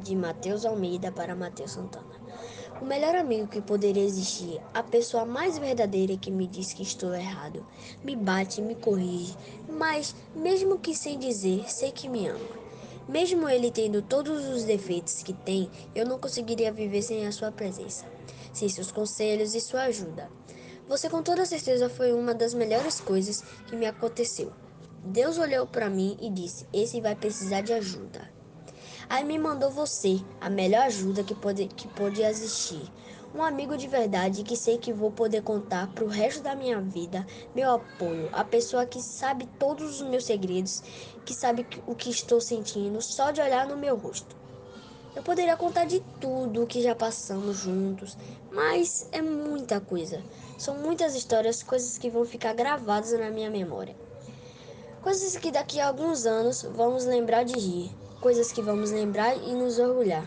de Matheus Almeida para Matheus Santana. O melhor amigo que poderia existir, a pessoa mais verdadeira que me diz que estou errado, me bate, me corrige, mas, mesmo que sem dizer, sei que me ama. Mesmo ele tendo todos os defeitos que tem, eu não conseguiria viver sem a sua presença, sem seus conselhos e sua ajuda. Você com toda certeza foi uma das melhores coisas que me aconteceu. Deus olhou para mim e disse: Esse vai precisar de ajuda. Aí me mandou você, a melhor ajuda que pode, que pode existir. Um amigo de verdade que sei que vou poder contar pro resto da minha vida, meu apoio, a pessoa que sabe todos os meus segredos, que sabe o que estou sentindo só de olhar no meu rosto. Eu poderia contar de tudo que já passamos juntos, mas é muita coisa. São muitas histórias, coisas que vão ficar gravadas na minha memória. Coisas que daqui a alguns anos vamos lembrar de rir, coisas que vamos lembrar e nos orgulhar.